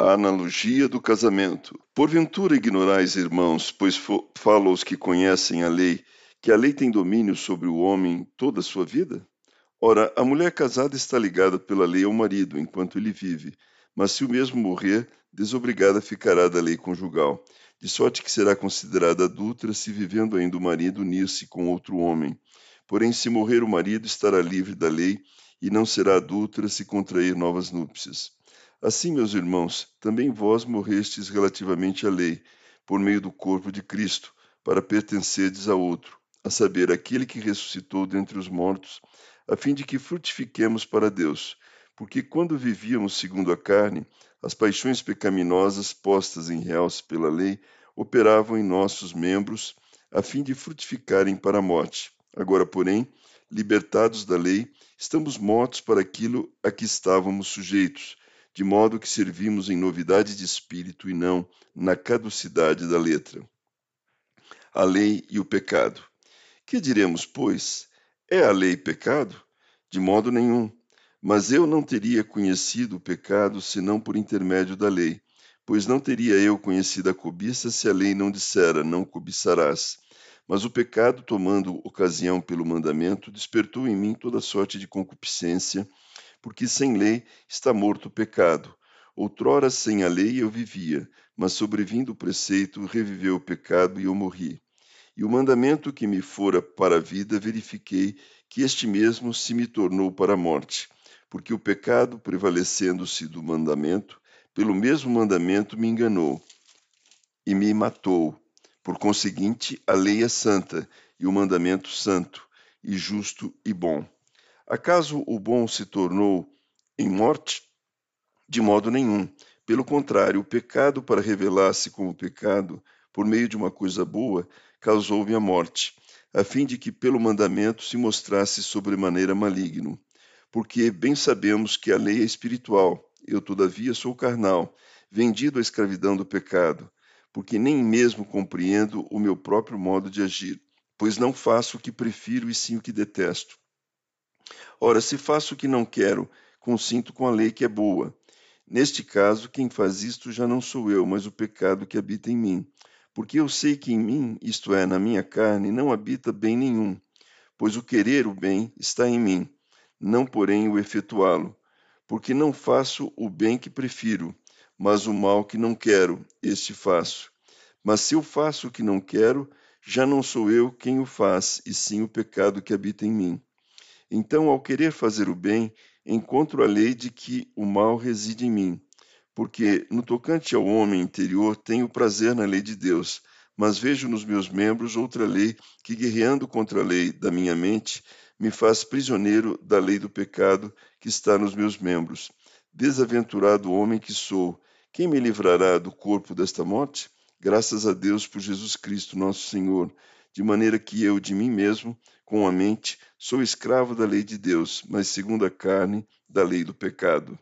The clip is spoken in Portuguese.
A analogia do casamento. Porventura ignorais, irmãos, pois falo aos que conhecem a lei, que a lei tem domínio sobre o homem toda a sua vida? Ora, a mulher casada está ligada pela lei ao marido enquanto ele vive, mas se o mesmo morrer, desobrigada ficará da lei conjugal, de sorte que será considerada adúltera se vivendo ainda o marido unir-se com outro homem. Porém, se morrer o marido, estará livre da lei e não será adúltera se contrair novas núpcias. Assim, meus irmãos, também vós morrestes relativamente à lei, por meio do corpo de Cristo, para pertencerdes a outro, a saber, aquele que ressuscitou dentre os mortos, a fim de que frutifiquemos para Deus. Porque quando vivíamos segundo a carne, as paixões pecaminosas postas em realce pela lei operavam em nossos membros, a fim de frutificarem para a morte. Agora, porém, libertados da lei, estamos mortos para aquilo a que estávamos sujeitos, de modo que servimos em novidade de espírito e não na caducidade da letra. A lei e o pecado. Que diremos, pois? É a lei pecado? De modo nenhum. Mas eu não teria conhecido o pecado senão por intermédio da lei, pois não teria eu conhecido a cobiça se a lei não dissera: não cobiçarás. Mas o pecado, tomando ocasião pelo mandamento, despertou em mim toda sorte de concupiscência, porque sem lei está morto o pecado. Outrora sem a lei eu vivia, mas sobrevindo o preceito, reviveu o pecado e eu morri. E o mandamento que me fora para a vida, verifiquei que este mesmo se me tornou para a morte, porque o pecado, prevalecendo-se do mandamento, pelo mesmo mandamento me enganou e me matou por conseguinte, a lei é santa e o mandamento santo, e justo e bom. Acaso o bom se tornou em morte? De modo nenhum. Pelo contrário, o pecado, para revelar-se como pecado, por meio de uma coisa boa, causou-me a morte, a fim de que pelo mandamento se mostrasse sobremaneira maligno. Porque bem sabemos que a lei é espiritual, eu todavia sou carnal, vendido à escravidão do pecado porque nem mesmo compreendo o meu próprio modo de agir, pois não faço o que prefiro e sim o que detesto. Ora, se faço o que não quero, consinto com a lei que é boa. Neste caso, quem faz isto já não sou eu, mas o pecado que habita em mim. Porque eu sei que em mim, isto é, na minha carne, não habita bem nenhum, pois o querer o bem está em mim, não porém o efetuá-lo. Porque não faço o bem que prefiro, mas o mal que não quero, este faço. Mas se eu faço o que não quero, já não sou eu quem o faz, e sim o pecado que habita em mim. Então, ao querer fazer o bem, encontro a lei de que o mal reside em mim. Porque, no tocante ao homem interior, tenho prazer na lei de Deus, mas vejo nos meus membros outra lei que, guerreando contra a lei da minha mente, me faz prisioneiro da lei do pecado que está nos meus membros. Desaventurado homem que sou, quem me livrará do corpo desta morte? Graças a Deus por Jesus Cristo, nosso Senhor, de maneira que eu, de mim mesmo, com a mente, sou escravo da lei de Deus, mas segundo a carne, da lei do pecado.